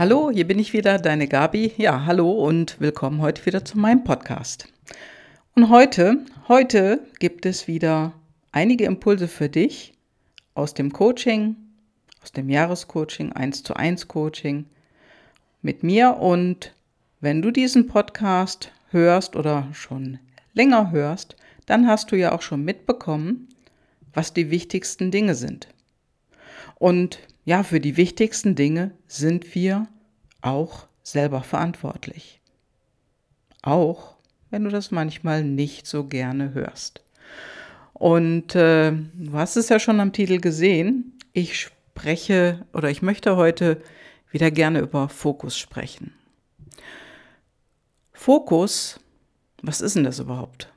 Hallo, hier bin ich wieder, deine Gabi. Ja, hallo und willkommen heute wieder zu meinem Podcast. Und heute, heute gibt es wieder einige Impulse für dich aus dem Coaching, aus dem Jahrescoaching, 1 zu 1 Coaching mit mir. Und wenn du diesen Podcast hörst oder schon länger hörst, dann hast du ja auch schon mitbekommen, was die wichtigsten Dinge sind. Und ja, für die wichtigsten Dinge sind wir auch selber verantwortlich. Auch wenn du das manchmal nicht so gerne hörst. Und äh, du hast es ja schon am Titel gesehen. Ich spreche oder ich möchte heute wieder gerne über Fokus sprechen. Fokus, was ist denn das überhaupt?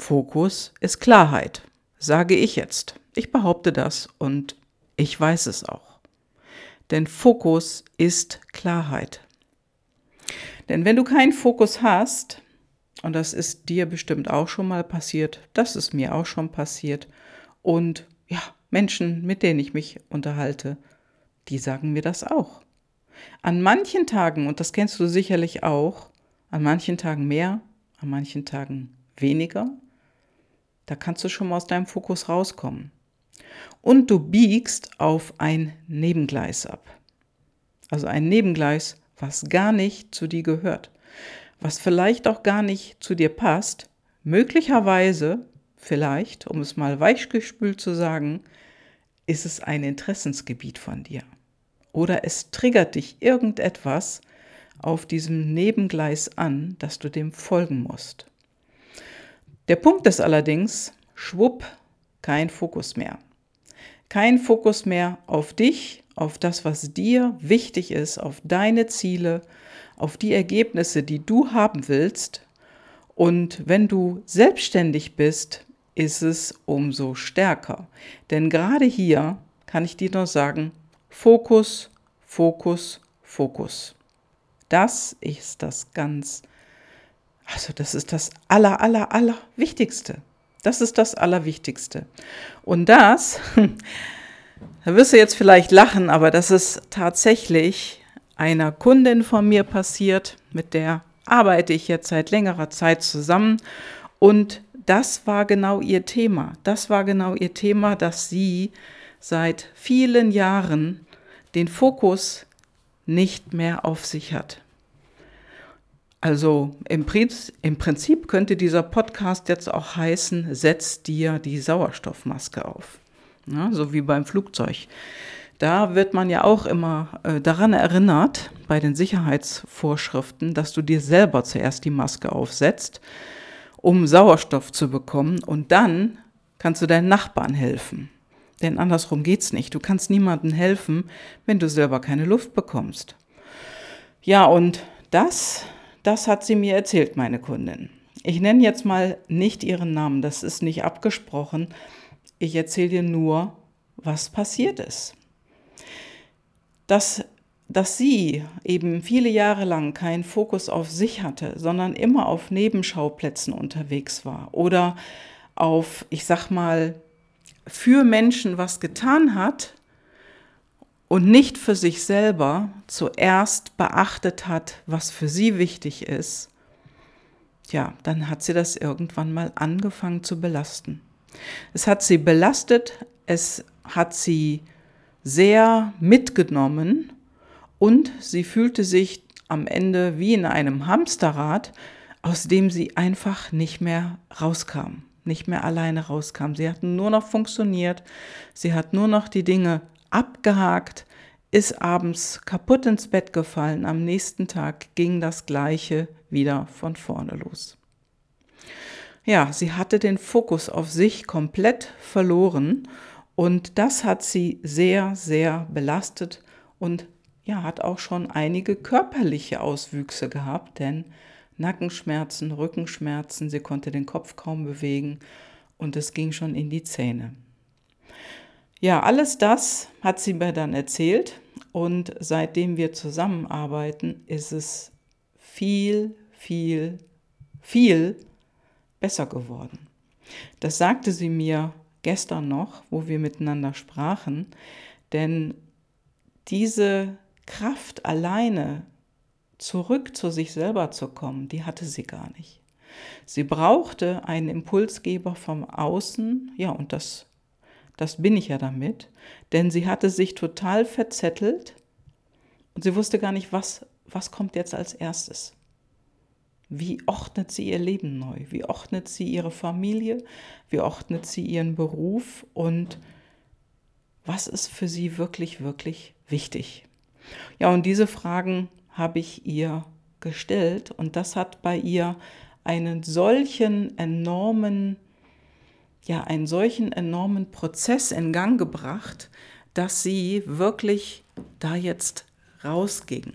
Fokus ist Klarheit, sage ich jetzt. Ich behaupte das und ich weiß es auch. Denn Fokus ist Klarheit. Denn wenn du keinen Fokus hast, und das ist dir bestimmt auch schon mal passiert, das ist mir auch schon passiert, und ja, Menschen, mit denen ich mich unterhalte, die sagen mir das auch. An manchen Tagen, und das kennst du sicherlich auch, an manchen Tagen mehr, an manchen Tagen weniger, da kannst du schon mal aus deinem Fokus rauskommen. Und du biegst auf ein Nebengleis ab. Also ein Nebengleis, was gar nicht zu dir gehört, was vielleicht auch gar nicht zu dir passt, möglicherweise, vielleicht, um es mal weichgespült zu sagen, ist es ein Interessensgebiet von dir. Oder es triggert dich irgendetwas auf diesem Nebengleis an, dass du dem folgen musst. Der Punkt ist allerdings, schwupp, kein Fokus mehr. Kein Fokus mehr auf dich, auf das, was dir wichtig ist, auf deine Ziele, auf die Ergebnisse, die du haben willst. Und wenn du selbstständig bist, ist es umso stärker. Denn gerade hier kann ich dir nur sagen, Fokus, Fokus, Fokus. Das ist das ganz, also das ist das aller, aller, aller Wichtigste. Das ist das Allerwichtigste. Und das, da wirst du jetzt vielleicht lachen, aber das ist tatsächlich einer Kundin von mir passiert, mit der arbeite ich jetzt seit längerer Zeit zusammen. Und das war genau ihr Thema. Das war genau ihr Thema, dass sie seit vielen Jahren den Fokus nicht mehr auf sich hat. Also im, Prinzip, im Prinzip könnte dieser Podcast jetzt auch heißen, setz dir die Sauerstoffmaske auf. Ja, so wie beim Flugzeug. Da wird man ja auch immer äh, daran erinnert, bei den Sicherheitsvorschriften, dass du dir selber zuerst die Maske aufsetzt, um Sauerstoff zu bekommen und dann kannst du deinen Nachbarn helfen. Denn andersrum geht's nicht. Du kannst niemandem helfen, wenn du selber keine Luft bekommst. Ja, und das das hat sie mir erzählt, meine Kundin. Ich nenne jetzt mal nicht ihren Namen, das ist nicht abgesprochen. Ich erzähle dir nur, was passiert ist. Dass, dass sie eben viele Jahre lang keinen Fokus auf sich hatte, sondern immer auf Nebenschauplätzen unterwegs war oder auf, ich sag mal, für Menschen was getan hat, und nicht für sich selber zuerst beachtet hat, was für sie wichtig ist, ja, dann hat sie das irgendwann mal angefangen zu belasten. Es hat sie belastet, es hat sie sehr mitgenommen und sie fühlte sich am Ende wie in einem Hamsterrad, aus dem sie einfach nicht mehr rauskam, nicht mehr alleine rauskam. Sie hat nur noch funktioniert, sie hat nur noch die Dinge abgehakt, ist abends kaputt ins Bett gefallen. Am nächsten Tag ging das gleiche wieder von vorne los. Ja, sie hatte den Fokus auf sich komplett verloren und das hat sie sehr, sehr belastet und ja, hat auch schon einige körperliche Auswüchse gehabt, denn Nackenschmerzen, Rückenschmerzen, sie konnte den Kopf kaum bewegen und es ging schon in die Zähne. Ja, alles das hat sie mir dann erzählt und seitdem wir zusammenarbeiten, ist es viel, viel, viel besser geworden. Das sagte sie mir gestern noch, wo wir miteinander sprachen, denn diese Kraft alleine zurück zu sich selber zu kommen, die hatte sie gar nicht. Sie brauchte einen Impulsgeber vom Außen, ja, und das, das bin ich ja damit, denn sie hatte sich total verzettelt und sie wusste gar nicht, was, was kommt jetzt als erstes. Wie ordnet sie ihr Leben neu? Wie ordnet sie ihre Familie? Wie ordnet sie ihren Beruf? Und was ist für sie wirklich, wirklich wichtig? Ja, und diese Fragen habe ich ihr gestellt und das hat bei ihr einen solchen enormen, ja, einen solchen enormen Prozess in Gang gebracht, dass sie wirklich da jetzt rausging.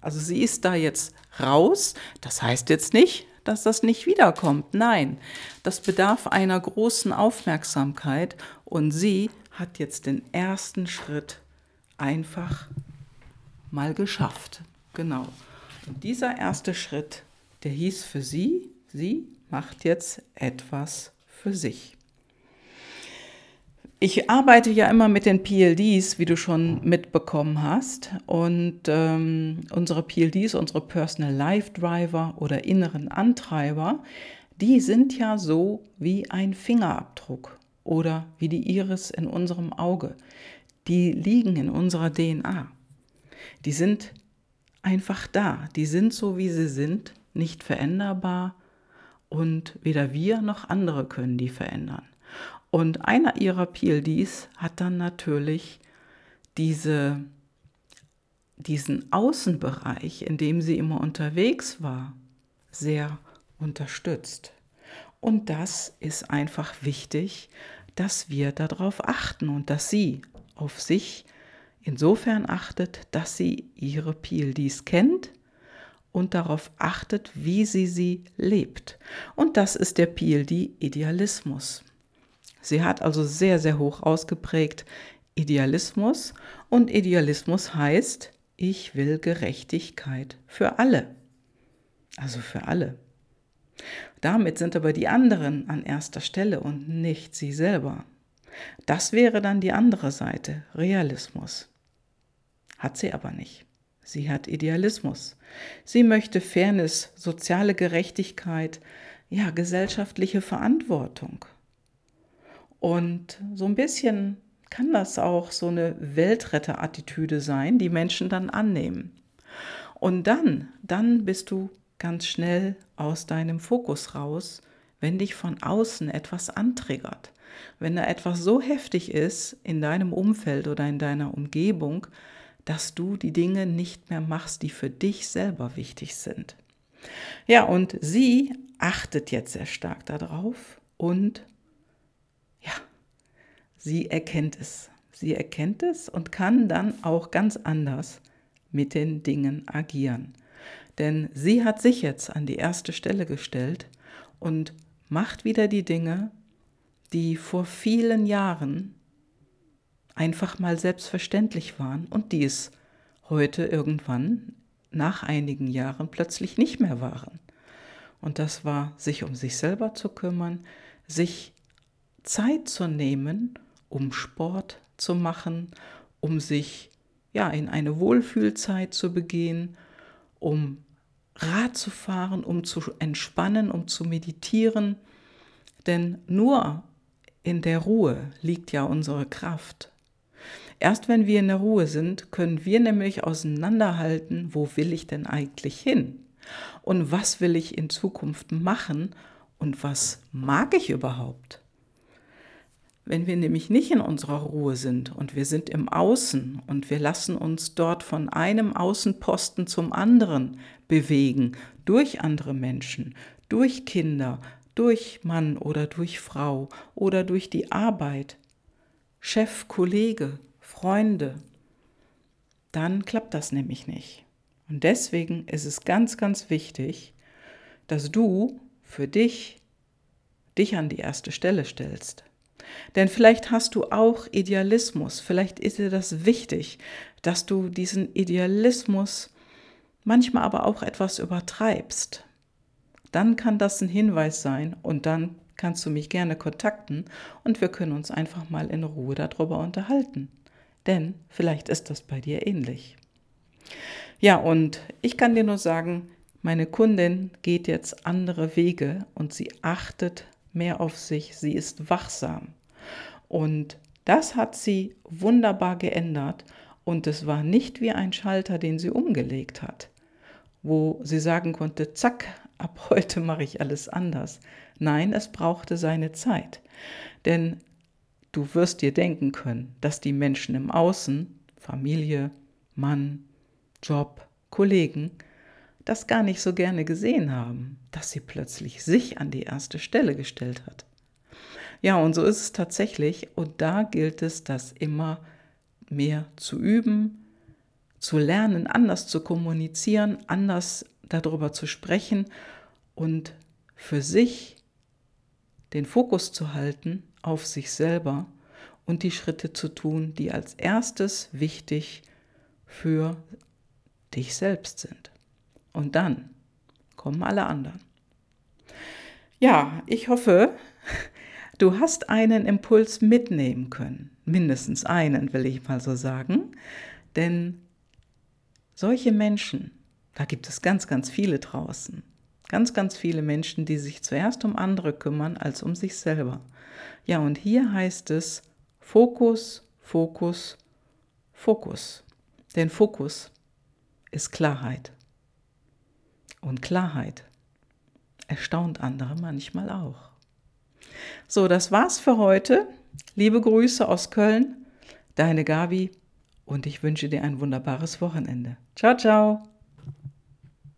Also sie ist da jetzt raus. Das heißt jetzt nicht, dass das nicht wiederkommt. Nein, das bedarf einer großen Aufmerksamkeit und sie hat jetzt den ersten Schritt einfach mal geschafft. Genau. Und dieser erste Schritt, der hieß für sie, sie macht jetzt etwas für sich. Ich arbeite ja immer mit den PLDs, wie du schon mitbekommen hast. Und ähm, unsere PLDs, unsere Personal Life Driver oder inneren Antreiber, die sind ja so wie ein Fingerabdruck oder wie die Iris in unserem Auge. Die liegen in unserer DNA. Die sind einfach da. Die sind so, wie sie sind, nicht veränderbar und weder wir noch andere können die verändern. Und einer ihrer PLDs hat dann natürlich diese, diesen Außenbereich, in dem sie immer unterwegs war, sehr unterstützt. Und das ist einfach wichtig, dass wir darauf achten und dass sie auf sich insofern achtet, dass sie ihre PLDs kennt und darauf achtet, wie sie sie lebt. Und das ist der PLD Idealismus. Sie hat also sehr, sehr hoch ausgeprägt Idealismus und Idealismus heißt, ich will Gerechtigkeit für alle. Also für alle. Damit sind aber die anderen an erster Stelle und nicht sie selber. Das wäre dann die andere Seite, Realismus. Hat sie aber nicht. Sie hat Idealismus. Sie möchte Fairness, soziale Gerechtigkeit, ja, gesellschaftliche Verantwortung. Und so ein bisschen kann das auch so eine Weltretterattitüde sein, die Menschen dann annehmen. Und dann, dann bist du ganz schnell aus deinem Fokus raus, wenn dich von außen etwas antriggert. Wenn da etwas so heftig ist in deinem Umfeld oder in deiner Umgebung, dass du die Dinge nicht mehr machst, die für dich selber wichtig sind. Ja, und sie achtet jetzt sehr stark darauf und sie erkennt es. Sie erkennt es und kann dann auch ganz anders mit den Dingen agieren. Denn sie hat sich jetzt an die erste Stelle gestellt und macht wieder die Dinge, die vor vielen Jahren einfach mal selbstverständlich waren und die es heute irgendwann nach einigen Jahren plötzlich nicht mehr waren. Und das war, sich um sich selber zu kümmern, sich Zeit zu nehmen, um Sport zu machen, um sich ja in eine Wohlfühlzeit zu begehen, um Rad zu fahren, um zu entspannen, um zu meditieren. Denn nur in der Ruhe liegt ja unsere Kraft. Erst wenn wir in der Ruhe sind, können wir nämlich auseinanderhalten, wo will ich denn eigentlich hin? Und was will ich in Zukunft machen? Und was mag ich überhaupt? Wenn wir nämlich nicht in unserer Ruhe sind und wir sind im Außen und wir lassen uns dort von einem Außenposten zum anderen bewegen, durch andere Menschen, durch Kinder, durch Mann oder durch Frau oder durch die Arbeit, Chef, Kollege, Freunde, dann klappt das nämlich nicht. Und deswegen ist es ganz, ganz wichtig, dass du für dich dich an die erste Stelle stellst. Denn vielleicht hast du auch Idealismus, vielleicht ist dir das wichtig, dass du diesen Idealismus manchmal aber auch etwas übertreibst. Dann kann das ein Hinweis sein und dann kannst du mich gerne kontakten und wir können uns einfach mal in Ruhe darüber unterhalten. Denn vielleicht ist das bei dir ähnlich. Ja, und ich kann dir nur sagen, meine Kundin geht jetzt andere Wege und sie achtet mehr auf sich, sie ist wachsam. Und das hat sie wunderbar geändert und es war nicht wie ein Schalter, den sie umgelegt hat, wo sie sagen konnte, zack, ab heute mache ich alles anders. Nein, es brauchte seine Zeit. Denn du wirst dir denken können, dass die Menschen im Außen, Familie, Mann, Job, Kollegen, das gar nicht so gerne gesehen haben, dass sie plötzlich sich an die erste Stelle gestellt hat. Ja, und so ist es tatsächlich. Und da gilt es, das immer mehr zu üben, zu lernen, anders zu kommunizieren, anders darüber zu sprechen und für sich den Fokus zu halten auf sich selber und die Schritte zu tun, die als erstes wichtig für dich selbst sind. Und dann kommen alle anderen. Ja, ich hoffe, du hast einen Impuls mitnehmen können. Mindestens einen, will ich mal so sagen. Denn solche Menschen, da gibt es ganz, ganz viele draußen. Ganz, ganz viele Menschen, die sich zuerst um andere kümmern als um sich selber. Ja, und hier heißt es Fokus, Fokus, Fokus. Denn Fokus ist Klarheit. Und Klarheit erstaunt andere manchmal auch. So, das war's für heute. Liebe Grüße aus Köln, deine Gabi und ich wünsche dir ein wunderbares Wochenende. Ciao, ciao.